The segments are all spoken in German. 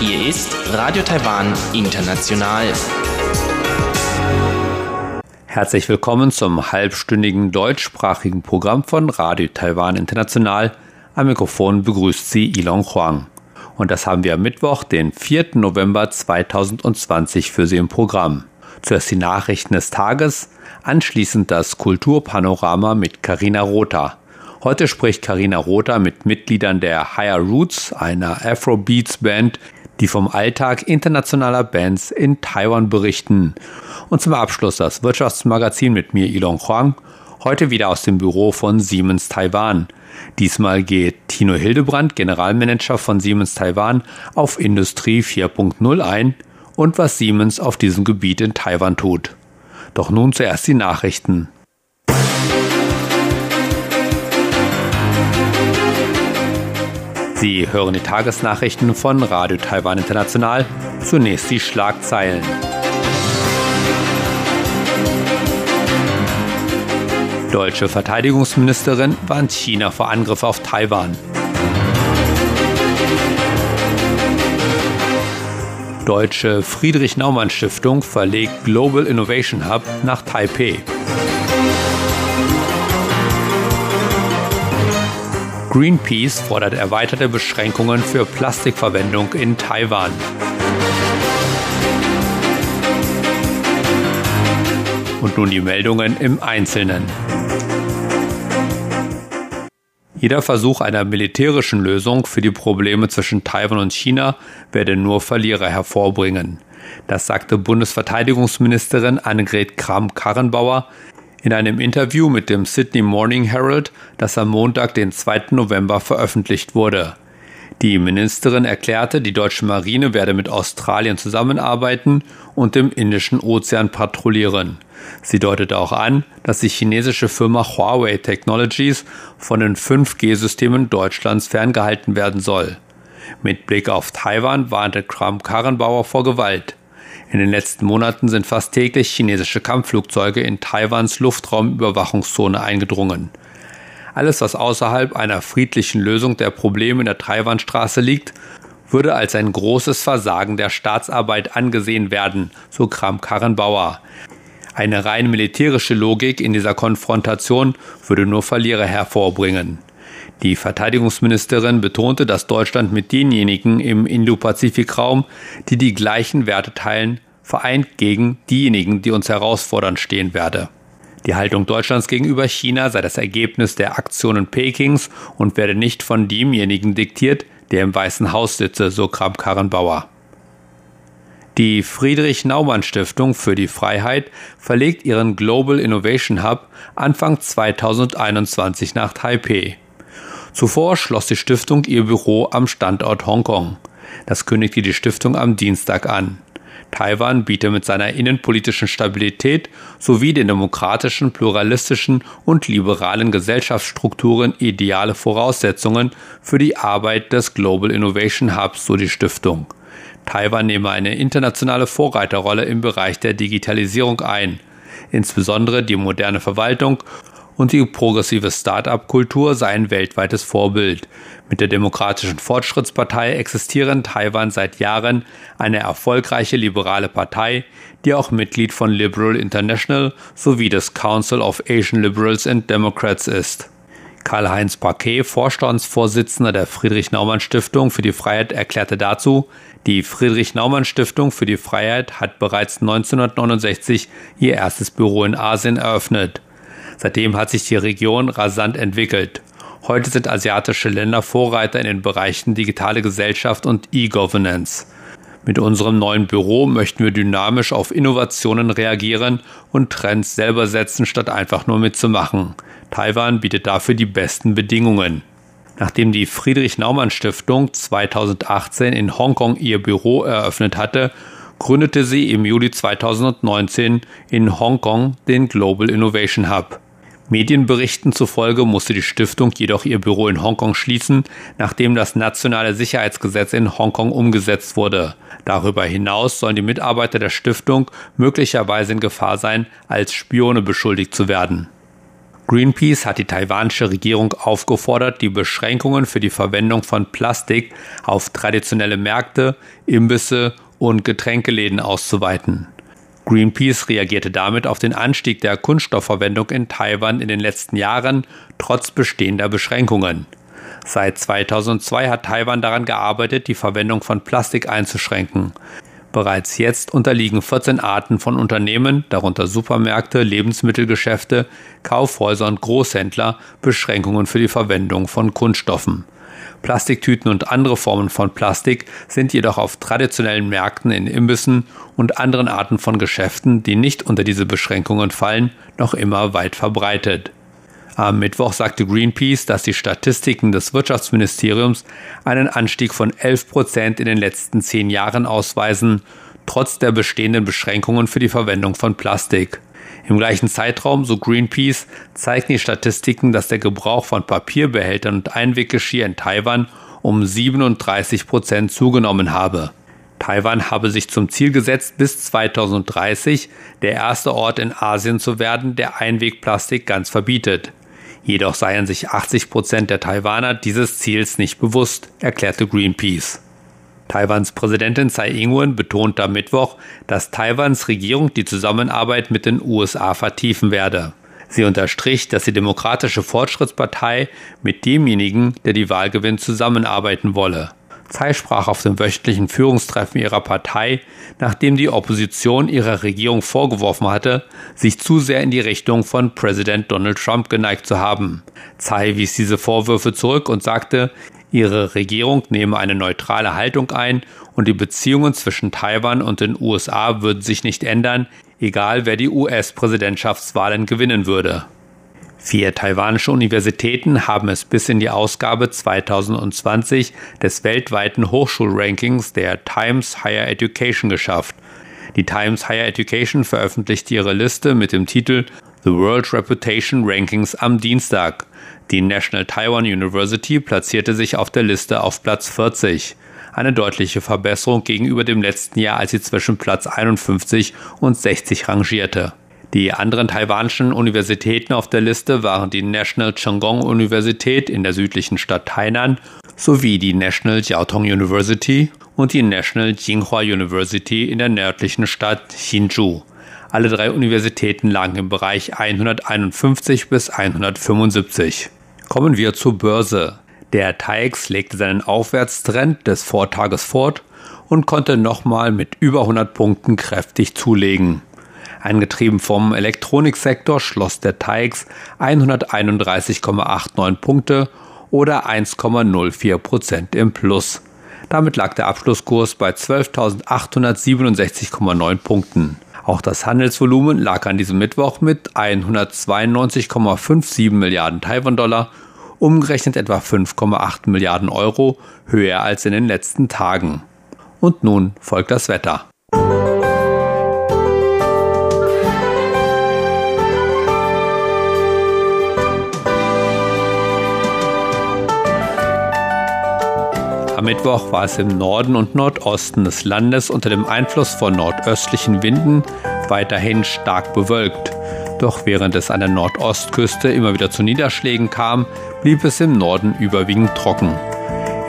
Hier ist Radio Taiwan International. Herzlich willkommen zum halbstündigen deutschsprachigen Programm von Radio Taiwan International. Am Mikrofon begrüßt Sie Ilon Huang. Und das haben wir am Mittwoch, den 4. November 2020 für Sie im Programm. Zuerst die Nachrichten des Tages, anschließend das Kulturpanorama mit Karina Rotha. Heute spricht Karina Rotha mit Mitgliedern der Higher Roots, einer Afrobeats Band, die vom Alltag internationaler Bands in Taiwan berichten. Und zum Abschluss das Wirtschaftsmagazin mit mir, Ilon Huang, heute wieder aus dem Büro von Siemens Taiwan. Diesmal geht Tino Hildebrand, Generalmanager von Siemens Taiwan, auf Industrie 4.0 ein und was Siemens auf diesem Gebiet in Taiwan tut. Doch nun zuerst die Nachrichten. Sie hören die Tagesnachrichten von Radio Taiwan International. Zunächst die Schlagzeilen. Deutsche Verteidigungsministerin warnt China vor Angriff auf Taiwan. Deutsche Friedrich Naumann Stiftung verlegt Global Innovation Hub nach Taipei. Greenpeace fordert erweiterte Beschränkungen für Plastikverwendung in Taiwan. Und nun die Meldungen im Einzelnen. Jeder Versuch einer militärischen Lösung für die Probleme zwischen Taiwan und China werde nur Verlierer hervorbringen. Das sagte Bundesverteidigungsministerin Annegret Kramp-Karrenbauer in einem Interview mit dem Sydney Morning Herald, das am Montag, den 2. November veröffentlicht wurde. Die Ministerin erklärte, die deutsche Marine werde mit Australien zusammenarbeiten und im Indischen Ozean patrouillieren. Sie deutete auch an, dass die chinesische Firma Huawei Technologies von den 5G-Systemen Deutschlands ferngehalten werden soll. Mit Blick auf Taiwan warnte Kram-Karrenbauer vor Gewalt. In den letzten Monaten sind fast täglich chinesische Kampfflugzeuge in Taiwans Luftraumüberwachungszone eingedrungen. Alles, was außerhalb einer friedlichen Lösung der Probleme in der Taiwanstraße liegt, würde als ein großes Versagen der Staatsarbeit angesehen werden, so Kram Karrenbauer. Eine rein militärische Logik in dieser Konfrontation würde nur Verlierer hervorbringen. Die Verteidigungsministerin betonte, dass Deutschland mit denjenigen im Indo-Pazifik-Raum, die die gleichen Werte teilen, vereint gegen diejenigen, die uns herausfordern, stehen werde. Die Haltung Deutschlands gegenüber China sei das Ergebnis der Aktionen Pekings und werde nicht von demjenigen diktiert, der im Weißen Haus sitze, so Kramp-Karrenbauer. Die Friedrich Naumann Stiftung für die Freiheit verlegt ihren Global Innovation Hub Anfang 2021 nach Taipei. Zuvor schloss die Stiftung ihr Büro am Standort Hongkong. Das kündigte die Stiftung am Dienstag an. Taiwan biete mit seiner innenpolitischen Stabilität sowie den demokratischen, pluralistischen und liberalen Gesellschaftsstrukturen ideale Voraussetzungen für die Arbeit des Global Innovation Hubs, so die Stiftung. Taiwan nehme eine internationale Vorreiterrolle im Bereich der Digitalisierung ein. Insbesondere die moderne Verwaltung und die progressive Start-up-Kultur sei ein weltweites Vorbild. Mit der Demokratischen Fortschrittspartei existiere in Taiwan seit Jahren eine erfolgreiche liberale Partei, die auch Mitglied von Liberal International sowie des Council of Asian Liberals and Democrats ist. Karl-Heinz Paquet, Vorstandsvorsitzender der Friedrich-Naumann-Stiftung für die Freiheit, erklärte dazu, die Friedrich-Naumann-Stiftung für die Freiheit hat bereits 1969 ihr erstes Büro in Asien eröffnet. Seitdem hat sich die Region rasant entwickelt. Heute sind asiatische Länder Vorreiter in den Bereichen digitale Gesellschaft und E-Governance. Mit unserem neuen Büro möchten wir dynamisch auf Innovationen reagieren und Trends selber setzen, statt einfach nur mitzumachen. Taiwan bietet dafür die besten Bedingungen. Nachdem die Friedrich Naumann Stiftung 2018 in Hongkong ihr Büro eröffnet hatte, gründete sie im Juli 2019 in Hongkong den Global Innovation Hub. Medienberichten zufolge musste die Stiftung jedoch ihr Büro in Hongkong schließen, nachdem das nationale Sicherheitsgesetz in Hongkong umgesetzt wurde. Darüber hinaus sollen die Mitarbeiter der Stiftung möglicherweise in Gefahr sein, als Spione beschuldigt zu werden. Greenpeace hat die taiwanische Regierung aufgefordert, die Beschränkungen für die Verwendung von Plastik auf traditionelle Märkte, Imbisse und Getränkeläden auszuweiten. Greenpeace reagierte damit auf den Anstieg der Kunststoffverwendung in Taiwan in den letzten Jahren trotz bestehender Beschränkungen. Seit 2002 hat Taiwan daran gearbeitet, die Verwendung von Plastik einzuschränken. Bereits jetzt unterliegen 14 Arten von Unternehmen, darunter Supermärkte, Lebensmittelgeschäfte, Kaufhäuser und Großhändler, Beschränkungen für die Verwendung von Kunststoffen. Plastiktüten und andere Formen von Plastik sind jedoch auf traditionellen Märkten in Imbissen und anderen Arten von Geschäften, die nicht unter diese Beschränkungen fallen, noch immer weit verbreitet. Am Mittwoch sagte Greenpeace, dass die Statistiken des Wirtschaftsministeriums einen Anstieg von 11 Prozent in den letzten zehn Jahren ausweisen, trotz der bestehenden Beschränkungen für die Verwendung von Plastik. Im gleichen Zeitraum, so Greenpeace, zeigen die Statistiken, dass der Gebrauch von Papierbehältern und Einweggeschirr in Taiwan um 37 Prozent zugenommen habe. Taiwan habe sich zum Ziel gesetzt, bis 2030 der erste Ort in Asien zu werden, der Einwegplastik ganz verbietet. Jedoch seien sich 80 Prozent der Taiwaner dieses Ziels nicht bewusst, erklärte Greenpeace. Taiwans Präsidentin Tsai Ing-wen betonte am Mittwoch, dass Taiwans Regierung die Zusammenarbeit mit den USA vertiefen werde. Sie unterstrich, dass die Demokratische Fortschrittspartei mit demjenigen, der die Wahl gewinnt, zusammenarbeiten wolle. Tsai sprach auf dem wöchentlichen Führungstreffen ihrer Partei, nachdem die Opposition ihrer Regierung vorgeworfen hatte, sich zu sehr in die Richtung von Präsident Donald Trump geneigt zu haben. Tsai wies diese Vorwürfe zurück und sagte, ihre Regierung nehme eine neutrale Haltung ein und die Beziehungen zwischen Taiwan und den USA würden sich nicht ändern, egal wer die US-Präsidentschaftswahlen gewinnen würde. Vier taiwanische Universitäten haben es bis in die Ausgabe 2020 des weltweiten Hochschulrankings der Times Higher Education geschafft. Die Times Higher Education veröffentlicht ihre Liste mit dem Titel The World Reputation Rankings am Dienstag. Die National Taiwan University platzierte sich auf der Liste auf Platz 40. Eine deutliche Verbesserung gegenüber dem letzten Jahr, als sie zwischen Platz 51 und 60 rangierte. Die anderen taiwanischen Universitäten auf der Liste waren die National Chengong Universität in der südlichen Stadt Tainan sowie die National Jiao Tong University und die National Jinghua University in der nördlichen Stadt Hsinchu. Alle drei Universitäten lagen im Bereich 151 bis 175. Kommen wir zur Börse. Der TAIX legte seinen Aufwärtstrend des Vortages fort und konnte nochmal mit über 100 Punkten kräftig zulegen. Angetrieben vom Elektroniksektor schloss der TAIX 131,89 Punkte oder 1,04 Prozent im Plus. Damit lag der Abschlusskurs bei 12.867,9 Punkten. Auch das Handelsvolumen lag an diesem Mittwoch mit 192,57 Milliarden Taiwan-Dollar, umgerechnet etwa 5,8 Milliarden Euro, höher als in den letzten Tagen. Und nun folgt das Wetter. Am Mittwoch war es im Norden und Nordosten des Landes unter dem Einfluss von nordöstlichen Winden weiterhin stark bewölkt. Doch während es an der Nordostküste immer wieder zu Niederschlägen kam, blieb es im Norden überwiegend trocken.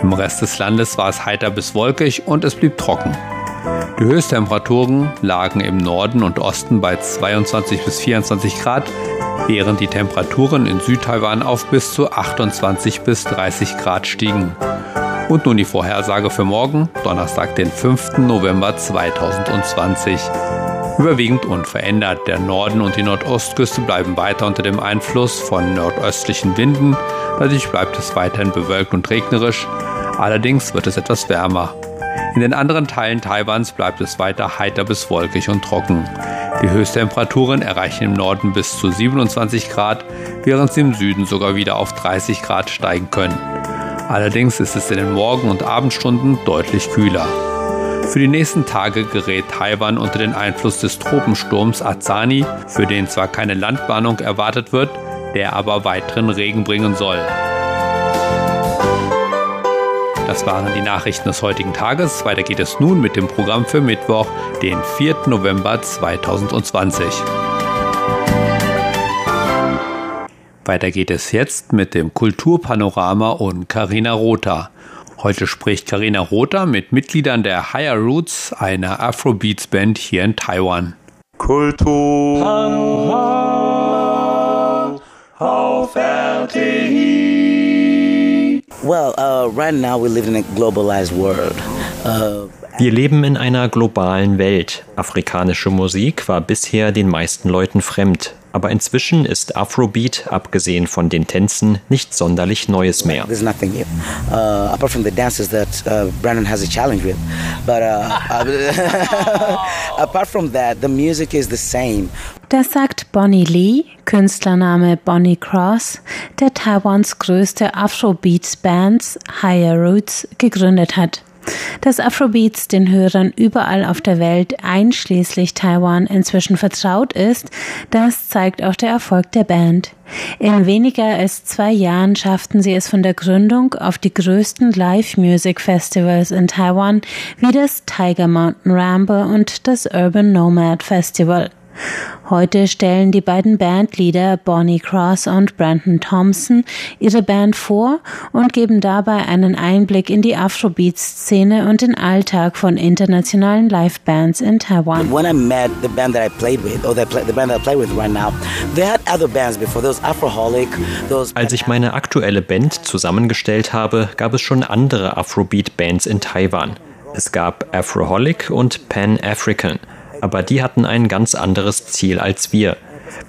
Im Rest des Landes war es heiter bis wolkig und es blieb trocken. Die Höchsttemperaturen lagen im Norden und Osten bei 22 bis 24 Grad, während die Temperaturen in Südtaiwan auf bis zu 28 bis 30 Grad stiegen. Und nun die Vorhersage für morgen, Donnerstag, den 5. November 2020. Überwiegend unverändert. Der Norden und die Nordostküste bleiben weiter unter dem Einfluss von nordöstlichen Winden. Dadurch bleibt es weiterhin bewölkt und regnerisch. Allerdings wird es etwas wärmer. In den anderen Teilen Taiwans bleibt es weiter heiter bis wolkig und trocken. Die Höchsttemperaturen erreichen im Norden bis zu 27 Grad, während sie im Süden sogar wieder auf 30 Grad steigen können. Allerdings ist es in den Morgen- und Abendstunden deutlich kühler. Für die nächsten Tage gerät Taiwan unter den Einfluss des Tropensturms Azani, für den zwar keine Landbahnung erwartet wird, der aber weiteren Regen bringen soll. Das waren die Nachrichten des heutigen Tages. Weiter geht es nun mit dem Programm für Mittwoch, den 4. November 2020. Weiter geht es jetzt mit dem Kulturpanorama und Karina Rotha. Heute spricht Karina Rotha mit Mitgliedern der Higher Roots, einer Afrobeats Band hier in Taiwan. Kultur auf RTI. Well, uh, right now we live in a globalized world. Uh, wir leben in einer globalen Welt. Afrikanische Musik war bisher den meisten Leuten fremd. Aber inzwischen ist Afrobeat, abgesehen von den Tänzen, nichts sonderlich Neues mehr. There's nothing new, uh, apart from the dances that uh, Brandon has a challenge with. But uh, apart from that, the music is the same. Das sagt Bonnie Lee, Künstlername Bonnie Cross, der Taiwans größte Afrobeats-Bands Higher Roots gegründet hat. Dass Afrobeats den Hörern überall auf der Welt, einschließlich Taiwan, inzwischen vertraut ist, das zeigt auch der Erfolg der Band. In weniger als zwei Jahren schafften sie es von der Gründung auf die größten Live-Music-Festivals in Taiwan wie das Tiger Mountain Ramble und das Urban Nomad Festival. Heute stellen die beiden Bandleader Bonnie Cross und Brandon Thompson ihre Band vor und geben dabei einen Einblick in die Afrobeat-Szene und den Alltag von internationalen Livebands in Taiwan. When I met the band that I played with, or the, the band that I play with right now, they had other bands before. Those Afroholic, those Als ich meine aktuelle Band zusammengestellt habe, gab es schon andere Afrobeat-Bands in Taiwan. Es gab Afroholic und Pan African aber die hatten ein ganz anderes Ziel als wir.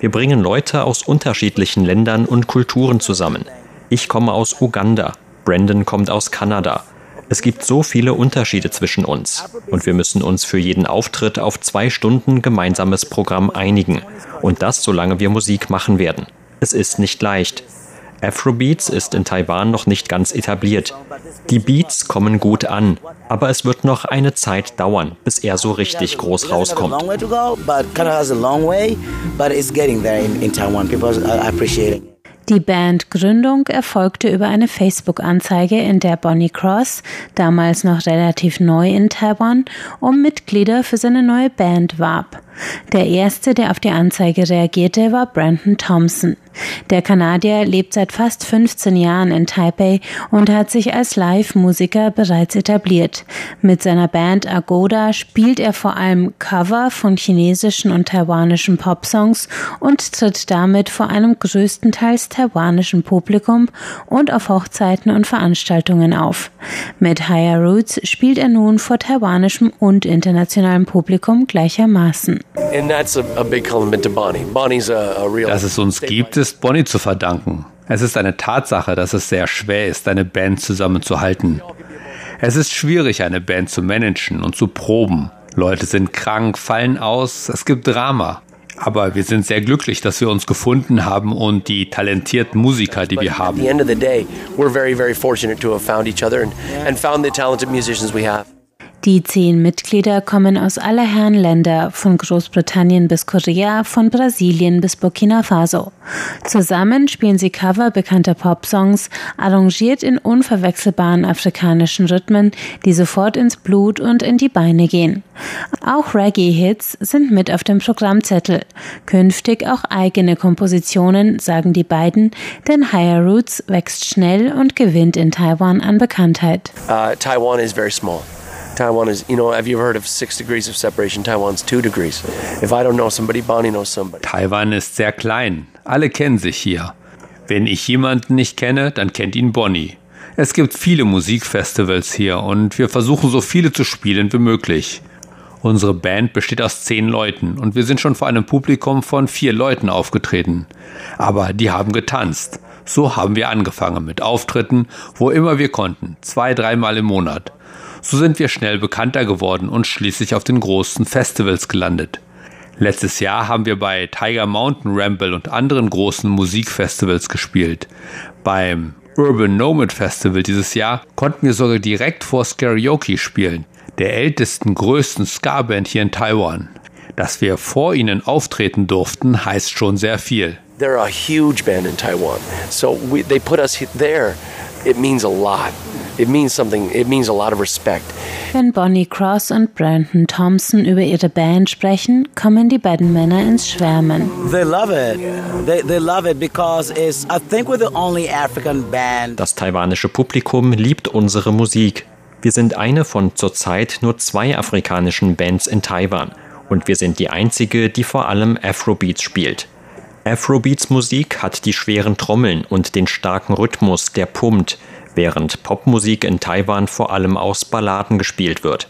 Wir bringen Leute aus unterschiedlichen Ländern und Kulturen zusammen. Ich komme aus Uganda, Brandon kommt aus Kanada. Es gibt so viele Unterschiede zwischen uns und wir müssen uns für jeden Auftritt auf zwei Stunden gemeinsames Programm einigen und das solange wir Musik machen werden. Es ist nicht leicht. Afrobeats ist in Taiwan noch nicht ganz etabliert. Die Beats kommen gut an, aber es wird noch eine Zeit dauern, bis er so richtig groß rauskommt. Die Bandgründung erfolgte über eine Facebook-Anzeige, in der Bonnie Cross, damals noch relativ neu in Taiwan, um Mitglieder für seine neue Band warb. Der erste, der auf die Anzeige reagierte, war Brandon Thompson. Der Kanadier lebt seit fast 15 Jahren in Taipei und hat sich als Live-Musiker bereits etabliert. Mit seiner Band Agoda spielt er vor allem Cover von chinesischen und taiwanischen Popsongs und tritt damit vor einem größtenteils taiwanischen Publikum und auf Hochzeiten und Veranstaltungen auf. Mit Higher Roots spielt er nun vor taiwanischem und internationalem Publikum gleichermaßen. Dass es uns gibt, ist Bonnie zu verdanken. Es ist eine Tatsache, dass es sehr schwer ist, eine Band zusammenzuhalten. Es ist schwierig, eine Band zu managen und zu proben. Leute sind krank, fallen aus, es gibt Drama. Aber wir sind sehr glücklich, dass wir uns gefunden haben und die talentierten Musiker, die wir haben. Die zehn Mitglieder kommen aus aller Herren Länder, von Großbritannien bis Korea, von Brasilien bis Burkina Faso. Zusammen spielen sie Cover bekannter Popsongs, arrangiert in unverwechselbaren afrikanischen Rhythmen, die sofort ins Blut und in die Beine gehen. Auch Reggae-Hits sind mit auf dem Programmzettel. Künftig auch eigene Kompositionen, sagen die beiden, denn Higher Roots wächst schnell und gewinnt in Taiwan an Bekanntheit. Uh, Taiwan is very small. Taiwan is, you know, have you heard of six degrees of separation? Taiwan's two degrees. If I don't know somebody, Bonnie knows somebody. Taiwan ist sehr klein. Alle kennen sich hier. Wenn ich jemanden nicht kenne, dann kennt ihn Bonnie. Es gibt viele Musikfestivals hier und wir versuchen so viele zu spielen wie möglich. Unsere Band besteht aus zehn Leuten und wir sind schon vor einem Publikum von vier Leuten aufgetreten. Aber die haben getanzt. So haben wir angefangen mit Auftritten, wo immer wir konnten, zwei, dreimal im Monat. So sind wir schnell bekannter geworden und schließlich auf den großen Festivals gelandet. Letztes Jahr haben wir bei Tiger Mountain Ramble und anderen großen Musikfestivals gespielt. Beim Urban Nomad Festival dieses Jahr konnten wir sogar direkt vor Skarioke spielen, der ältesten, größten Ska-Band hier in Taiwan. Dass wir vor ihnen auftreten durften, heißt schon sehr viel. They're a huge band in Taiwan. So we, they put us there it means a lot. It means something, it means a lot of respect. Wenn Bonnie Cross und Brandon Thompson über ihre Band sprechen, kommen die beiden Männer ins Schwärmen. They love it. They, they love it because it's, I think we're the only African band. Das taiwanische Publikum liebt unsere Musik. Wir sind eine von zurzeit nur zwei afrikanischen Bands in Taiwan und wir sind die einzige, die vor allem Afrobeats spielt. Afrobeats Musik hat die schweren Trommeln und den starken Rhythmus, der pumpt, während Popmusik in Taiwan vor allem aus Balladen gespielt wird.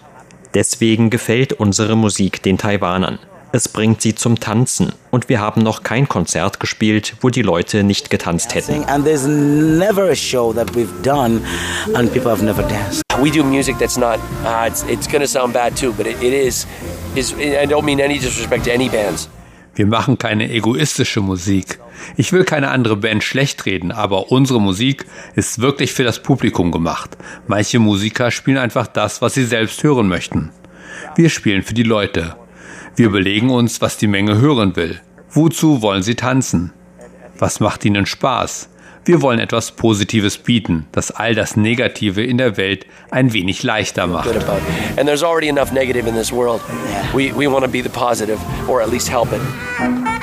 Deswegen gefällt unsere Musik den Taiwanern. Es bringt sie zum Tanzen und wir haben noch kein Konzert gespielt, wo die Leute nicht getanzt hätten. And there's never a show that we've done and people have never danced. We do music that's not, uh, it's, it's going to sound bad too, but it, it is, is, I don't mean any disrespect to any bands. Wir machen keine egoistische Musik. Ich will keine andere Band schlecht reden, aber unsere Musik ist wirklich für das Publikum gemacht. Manche Musiker spielen einfach das, was sie selbst hören möchten. Wir spielen für die Leute. Wir überlegen uns, was die Menge hören will. Wozu wollen sie tanzen? Was macht ihnen Spaß? Wir wollen etwas Positives bieten, das all das Negative in der Welt ein wenig leichter macht. And there's already enough negative in this world. We, we want to be the positive, or at least help it.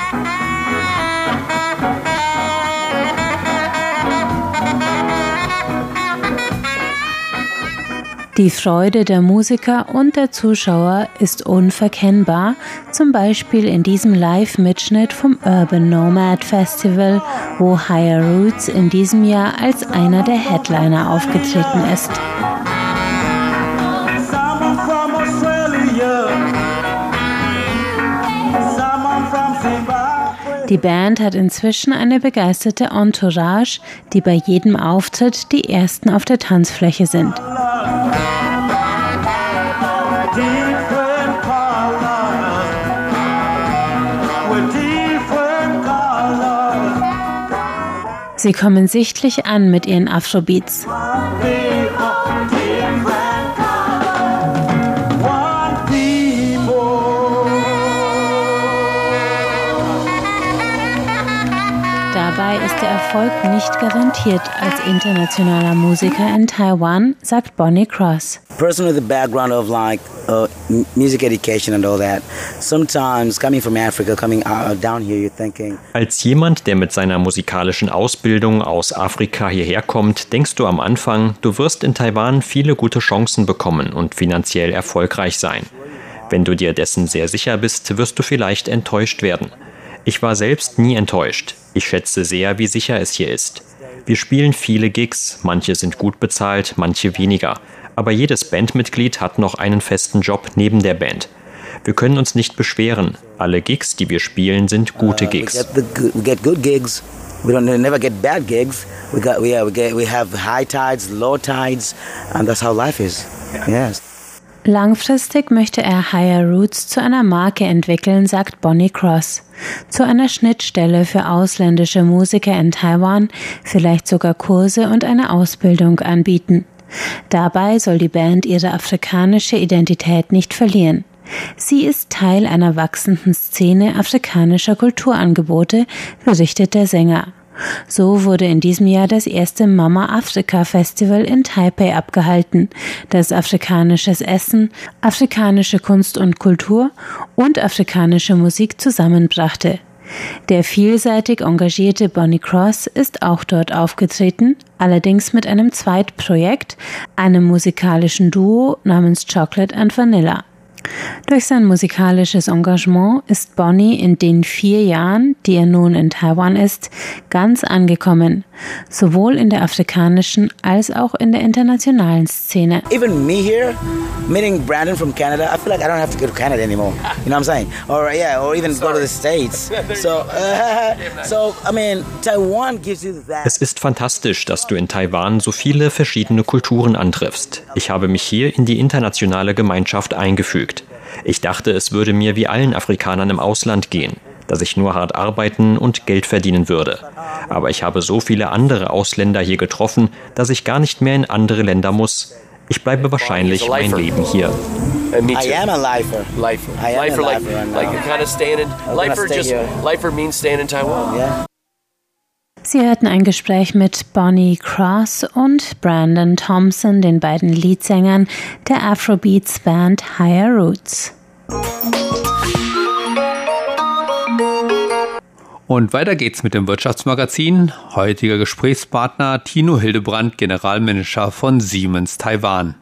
Die Freude der Musiker und der Zuschauer ist unverkennbar, zum Beispiel in diesem Live-Mitschnitt vom Urban Nomad Festival, wo Higher Roots in diesem Jahr als einer der Headliner aufgetreten ist. Die Band hat inzwischen eine begeisterte Entourage, die bei jedem Auftritt die ersten auf der Tanzfläche sind. Sie kommen sichtlich an mit ihren Afrobeats. Erfolg nicht garantiert als internationaler Musiker in Taiwan, sagt Bonnie Cross. Person with a background of like uh, music education and all that. Sometimes coming from Africa, coming uh, down here, you're thinking, Als jemand, der mit seiner musikalischen Ausbildung aus Afrika hierher kommt, denkst du am Anfang, du wirst in Taiwan viele gute Chancen bekommen und finanziell erfolgreich sein. Wenn du dir dessen sehr sicher bist, wirst du vielleicht enttäuscht werden. Ich war selbst nie enttäuscht. Ich schätze sehr, wie sicher es hier ist. Wir spielen viele Gigs, manche sind gut bezahlt, manche weniger. Aber jedes Bandmitglied hat noch einen festen Job neben der Band. Wir können uns nicht beschweren. Alle Gigs, die wir spielen, sind gute we Gigs. we get good gigs. We don't never get bad gigs. We got we, yeah, we get we have high tides, low tides, and that's how life is. Yes. Langfristig möchte er Higher Roots zu einer Marke entwickeln, sagt Bonnie Cross. Zu einer Schnittstelle für ausländische Musiker in Taiwan, vielleicht sogar Kurse und eine Ausbildung anbieten. Dabei soll die Band ihre afrikanische Identität nicht verlieren. Sie ist Teil einer wachsenden Szene afrikanischer Kulturangebote, berichtet der Sänger. So wurde in diesem Jahr das erste Mama Afrika Festival in Taipei abgehalten, das afrikanisches Essen, afrikanische Kunst und Kultur und afrikanische Musik zusammenbrachte. Der vielseitig engagierte Bonnie Cross ist auch dort aufgetreten, allerdings mit einem Zweitprojekt, einem musikalischen Duo namens Chocolate and Vanilla. Durch sein musikalisches Engagement ist Bonnie in den vier Jahren, die er nun in Taiwan ist, ganz angekommen, sowohl in der afrikanischen als auch in der internationalen Szene. Even me here, meeting Brandon from Canada, I feel like I don't have to go to Canada anymore. You know what I'm saying? Or yeah, or even go to the States. So, so I mean, Taiwan gives you that. Es ist fantastisch, dass du in Taiwan so viele verschiedene Kulturen antriffst. Ich habe mich hier in die internationale Gemeinschaft eingefügt. Ich dachte, es würde mir wie allen Afrikanern im Ausland gehen, dass ich nur hart arbeiten und Geld verdienen würde. Aber ich habe so viele andere Ausländer hier getroffen, dass ich gar nicht mehr in andere Länder muss. Ich bleibe wahrscheinlich mein Leben hier. And me I too. am a lifer. Lifer. I am lifer, a lifer like now. kind of staying in. Just lifer means staying in Taiwan. Yeah. Sie hörten ein Gespräch mit Bonnie Cross und Brandon Thompson, den beiden Leadsängern der Afrobeats Band Higher Roots. Und weiter geht's mit dem Wirtschaftsmagazin. Heutiger Gesprächspartner Tino Hildebrand, Generalmanager von Siemens Taiwan.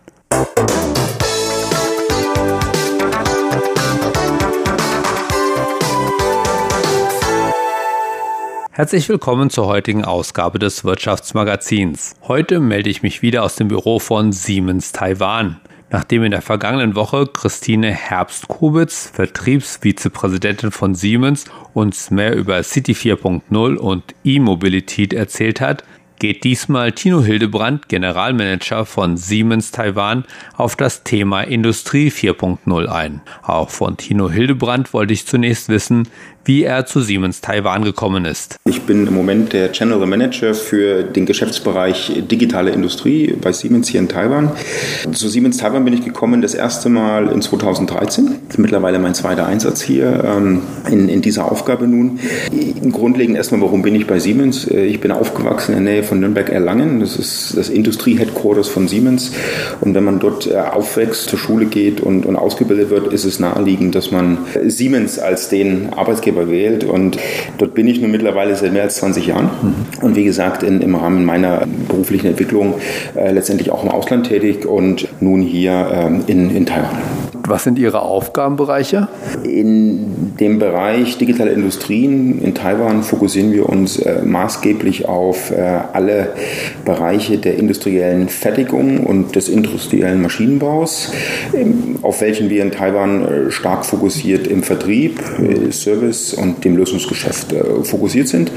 Herzlich willkommen zur heutigen Ausgabe des Wirtschaftsmagazins. Heute melde ich mich wieder aus dem Büro von Siemens Taiwan. Nachdem in der vergangenen Woche Christine Herbst-Kubitz, Vertriebsvizepräsidentin von Siemens, uns mehr über City 4.0 und E-Mobilität erzählt hat, geht diesmal Tino Hildebrand, Generalmanager von Siemens Taiwan, auf das Thema Industrie 4.0 ein. Auch von Tino Hildebrand wollte ich zunächst wissen, wie er zu Siemens Taiwan gekommen ist. Ich bin im Moment der General Manager für den Geschäftsbereich digitale Industrie bei Siemens hier in Taiwan. Zu Siemens Taiwan bin ich gekommen das erste Mal in 2013. Das ist mittlerweile mein zweiter Einsatz hier ähm, in, in dieser Aufgabe nun. Grundlegend erstmal, warum bin ich bei Siemens? Äh, ich bin aufgewachsen in der Nähe von Nürnberg-Erlangen. Das ist das Industrie-Headquarters von Siemens. Und wenn man dort äh, aufwächst, zur Schule geht und, und ausgebildet wird, ist es naheliegend, dass man Siemens als den Arbeitgeber Arbeitgeber wählt. Und dort bin ich nun mittlerweile seit mehr als 20 Jahren. Und wie gesagt, in, im Rahmen meiner beruflichen Entwicklung äh, letztendlich auch im Ausland tätig und nun hier ähm, in, in Taiwan. Was sind Ihre Aufgabenbereiche? In dem Bereich digitale Industrien in Taiwan fokussieren wir uns äh, maßgeblich auf äh, alle Bereiche der industriellen Fertigung und des industriellen Maschinenbaus, auf welchen wir in Taiwan äh, stark fokussiert im Vertrieb, äh, Service und dem Lösungsgeschäft äh, fokussiert sind.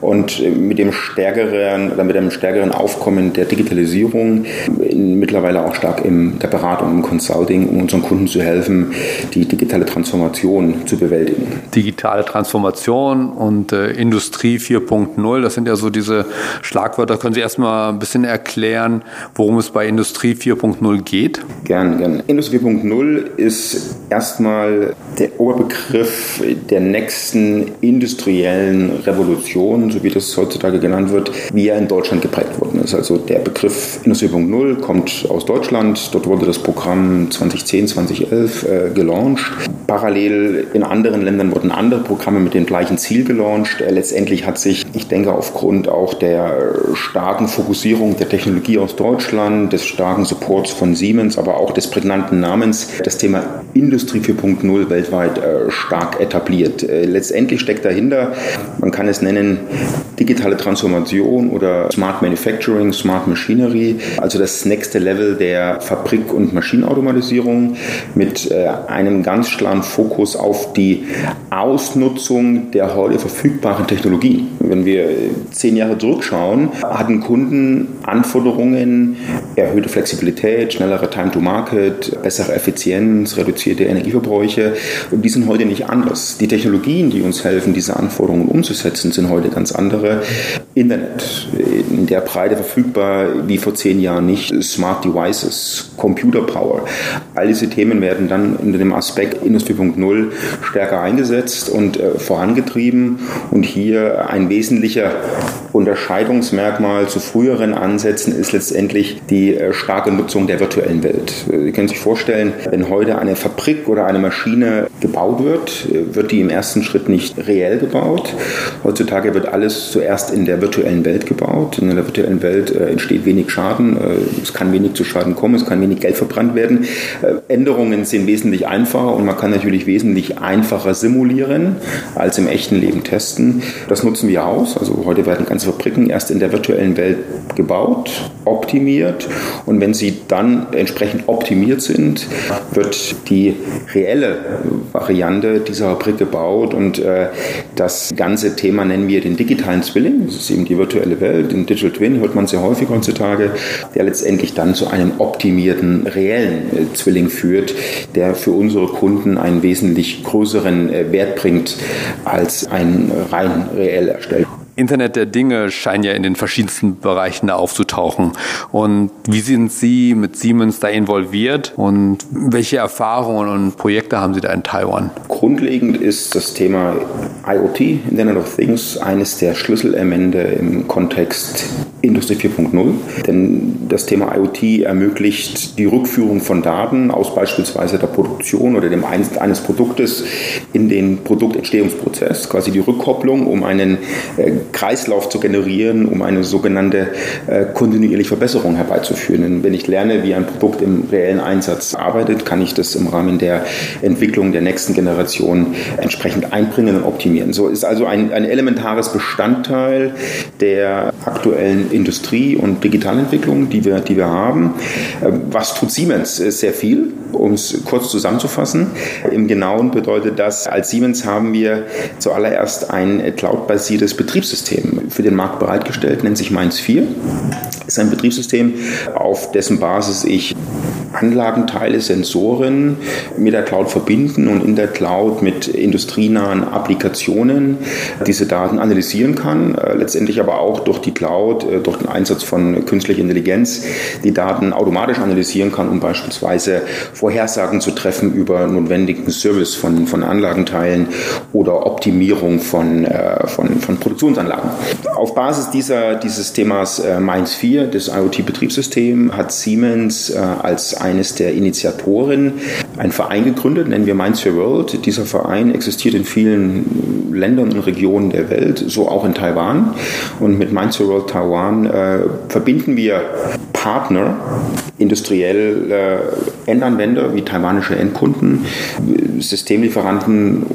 Und mit dem stärkeren oder mit einem stärkeren Aufkommen der Digitalisierung mittlerweile auch stark in der Beratung, im Consulting, um unseren Kunden zu helfen, die digitale Transformation zu bewältigen. Digitale Transformation und äh, Industrie 4.0, das sind ja so diese Schlagwörter. Können Sie erstmal ein bisschen erklären, worum es bei Industrie 4.0 geht? Gern, gern. Industrie 4.0 ist erstmal der Oberbegriff der nächsten industriellen Revolution, so wie das heutzutage genannt wird, wie er in Deutschland geprägt worden ist. Also der Begriff Industrie 4.0 kommt aus Deutschland. Dort wurde das Programm 2010, 2011 2011 äh, gelauncht. Parallel in anderen Ländern wurden andere Programme mit dem gleichen Ziel gelauncht. Äh, letztendlich hat sich, ich denke, aufgrund auch der starken Fokussierung der Technologie aus Deutschland, des starken Supports von Siemens, aber auch des prägnanten Namens, das Thema Industrie 4.0 weltweit äh, stark etabliert. Äh, letztendlich steckt dahinter, man kann es nennen, digitale Transformation oder Smart Manufacturing, Smart Machinery, also das nächste Level der Fabrik- und Maschinenautomatisierung mit äh, einem ganz klaren Fokus auf die Ausnutzung der heute verfügbaren Technologien. Wenn wir zehn Jahre zurückschauen, hatten Kunden Anforderungen, erhöhte Flexibilität, schnellere Time to Market, bessere Effizienz, reduzierte Energieverbräuche. Und die sind heute nicht anders. Die Technologien, die uns helfen, diese Anforderungen umzusetzen, sind heute ganz andere. Internet in der Breite verfügbar wie vor zehn Jahren nicht. Smart Devices, Computer Power. All diese Themen werden dann unter dem Aspekt Industrie 4.0 stärker eingesetzt und äh, vorangetrieben. Und hier ein wesentlicher Unterscheidungsmerkmal zu früheren Ansätzen ist letztendlich die äh, starke Nutzung der virtuellen Welt. Äh, Sie können sich vorstellen, wenn heute eine Fabrik oder eine Maschine gebaut wird, äh, wird die im ersten Schritt nicht reell gebaut. Heutzutage wird alles zuerst in der virtuellen Welt gebaut. In der virtuellen Welt entsteht wenig Schaden, es kann wenig zu Schaden kommen, es kann wenig Geld verbrannt werden. Änderungen sind wesentlich einfacher und man kann natürlich wesentlich einfacher simulieren als im echten Leben testen. Das nutzen wir aus. Also heute werden ganze Fabriken erst in der virtuellen Welt gebaut, optimiert und wenn sie dann entsprechend optimiert sind, wird die reelle Variante dieser Fabrik gebaut und äh, das ganze Thema nennen wir den digitalen Zwilling. Das ist eben die virtuelle Welt. Den Digital Twin hört man sehr häufig heutzutage, der letztendlich dann zu einem optimierten reellen äh, Zwilling führt, der für unsere Kunden einen wesentlich größeren äh, Wert bringt als ein rein reell erstellt. Internet der Dinge scheint ja in den verschiedensten Bereichen da aufzutauchen. Und wie sind Sie mit Siemens da involviert und welche Erfahrungen und Projekte haben Sie da in Taiwan? Grundlegend ist das Thema IoT, Internet of Things, eines der Schlüsselelemente im Kontext Industrie 4.0. Denn das Thema IoT ermöglicht die Rückführung von Daten aus beispielsweise der Produktion oder dem Einsatz eines Produktes in den Produktentstehungsprozess, quasi die Rückkopplung, um einen äh, Kreislauf zu generieren, um eine sogenannte äh, kontinuierliche Verbesserung herbeizuführen. Denn wenn ich lerne, wie ein Produkt im reellen Einsatz arbeitet, kann ich das im Rahmen der Entwicklung der nächsten Generation entsprechend einbringen und optimieren. So ist also ein, ein elementares Bestandteil der aktuellen Industrie- und Digitalentwicklung, die wir, die wir haben. Äh, was tut Siemens? Sehr viel, um es kurz zusammenzufassen. Im Genauen bedeutet das, als Siemens haben wir zuallererst ein cloud-basiertes Betriebssystem für den Markt bereitgestellt, nennt sich Mainz 4. Ist ein Betriebssystem, auf dessen Basis ich Anlagenteile, Sensoren mit der Cloud verbinden und in der Cloud mit industrienahen Applikationen diese Daten analysieren kann, äh, letztendlich aber auch durch die Cloud, äh, durch den Einsatz von künstlicher Intelligenz die Daten automatisch analysieren kann, um beispielsweise Vorhersagen zu treffen über notwendigen Service von, von Anlagenteilen oder Optimierung von, äh, von, von Produktionsanlagen. Auf Basis dieser, dieses Themas Mainz 4, das IoT-Betriebssystem, hat Siemens als eines der Initiatoren einen Verein gegründet, nennen wir Minds for World. Dieser Verein existiert in vielen Ländern und Regionen der Welt, so auch in Taiwan. Und mit Minds for World Taiwan äh, verbinden wir Partner, industriell äh, Endanwender wie taiwanische Endkunden, Systemlieferanten,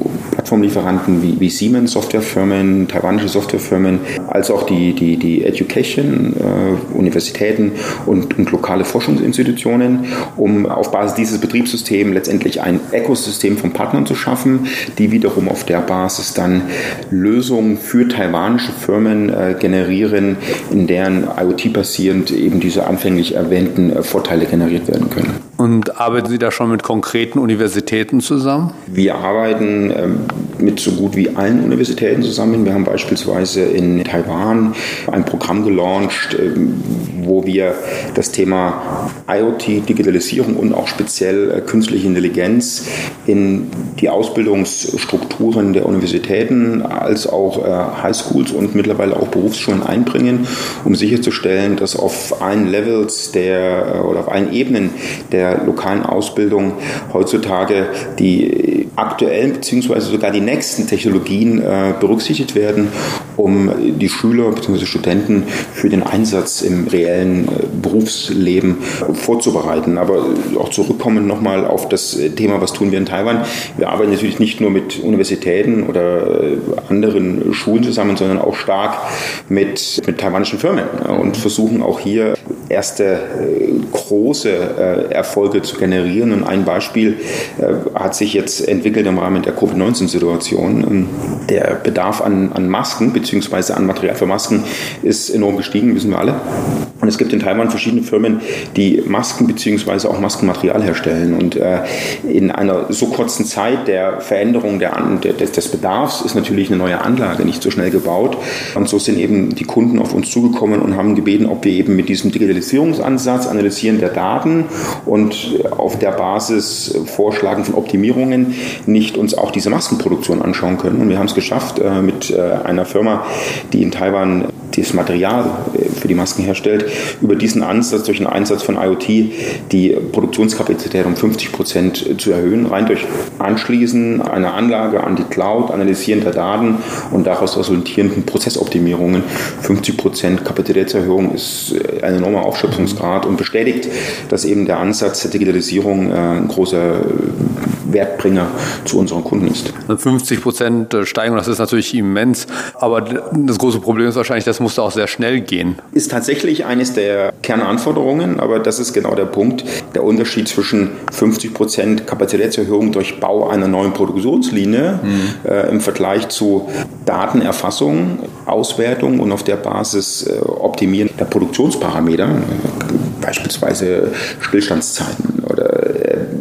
Plattformlieferanten wie, wie Siemens, Softwarefirmen, taiwanische Softwarefirmen, als auch die, die, die Education, äh, Universitäten und, und lokale Forschungsinstitutionen, um auf Basis dieses Betriebssystems letztendlich ein Ökosystem von Partnern zu schaffen, die wiederum auf der Basis dann Lösungen für taiwanische Firmen äh, generieren, in deren IoT basierend eben diese anfänglich erwähnten äh, Vorteile generiert werden können. Und arbeiten Sie da schon mit konkreten Universitäten zusammen? Wir arbeiten ähm, mit so gut wie allen Universitäten zusammen. Wir haben beispielsweise in Taiwan ein Programm gelauncht, ähm, wo wir das Thema IoT, Digitalisierung und auch speziell äh, künstliche Intelligenz in die Ausbildungsstrukturen der Universitäten als auch äh, Highschools und mittlerweile auch Berufsschulen einbringen, um sicherzustellen, dass auf allen Levels der äh, oder auf allen Ebenen der lokalen Ausbildung heutzutage die aktuellen bzw. sogar die nächsten Technologien berücksichtigt werden, um die Schüler bzw. Studenten für den Einsatz im reellen Berufsleben vorzubereiten. Aber auch zurückkommen nochmal auf das Thema, was tun wir in Taiwan. Wir arbeiten natürlich nicht nur mit Universitäten oder äh, anderen Schulen zusammen, sondern auch stark mit, mit taiwanischen Firmen und versuchen auch hier erste äh, große äh, Erfolge zu generieren. Und ein Beispiel hat sich jetzt entwickelt im Rahmen der Covid-19-Situation. Ähm, der Bedarf an, an Masken bzw. an Material für Masken ist enorm gestiegen, wissen wir alle. Und es gibt in Taiwan verschiedene Firmen, die Masken bzw. auch Maskenmaterial herstellen. Und äh, in einer so kurzen Zeit der Veränderung der, der, des Bedarfs ist natürlich eine neue Anlage nicht so schnell gebaut. Und so sind eben die Kunden auf uns zugekommen und haben gebeten, ob wir eben mit diesem Digitalisierungsansatz, Analysieren der Daten und auf der Basis Vorschlagen von Optimierungen nicht uns auch diese Maskenproduktion anschauen können. Und wir haben es geschafft, äh, mit äh, einer Firma, die in Taiwan das Material äh, für die Masken herstellt, über diesen Ansatz, durch den Einsatz von IoT, die Produktionskapazität um 50 Prozent zu erhöhen, rein durch Anschließen einer Anlage an die Cloud, Analysieren der Daten und daraus resultierenden Prozessoptimierungen. 50 Prozent Kapazitätserhöhung ist äh, ein enormer Aufschöpfungsgrad und bestätigt, dass eben der Ansatz der Digitalisierung äh, ein großer Wertbringer zu unseren Kunden ist. 50 Prozent Steigerung, das ist natürlich immens, aber das große Problem ist wahrscheinlich, das musste auch sehr schnell gehen. Ist tatsächlich eines der Kernanforderungen, aber das ist genau der Punkt. Der Unterschied zwischen 50 Prozent Kapazitätserhöhung durch Bau einer neuen Produktionslinie mhm. äh, im Vergleich zu Datenerfassung, Auswertung und auf der Basis äh, Optimieren der Produktionsparameter, äh, beispielsweise Stillstandszeiten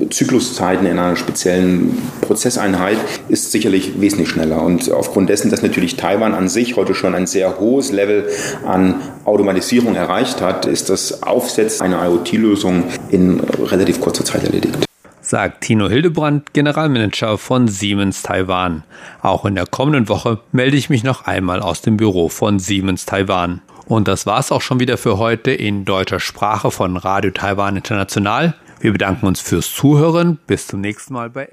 Zykluszeiten in einer speziellen Prozesseinheit ist sicherlich wesentlich schneller. Und aufgrund dessen, dass natürlich Taiwan an sich heute schon ein sehr hohes Level an Automatisierung erreicht hat, ist das Aufsetzen einer IoT-Lösung in relativ kurzer Zeit erledigt sagt Tino Hildebrand, Generalmanager von Siemens Taiwan. Auch in der kommenden Woche melde ich mich noch einmal aus dem Büro von Siemens Taiwan. Und das war's auch schon wieder für heute in deutscher Sprache von Radio Taiwan International. Wir bedanken uns fürs Zuhören. Bis zum nächsten Mal bei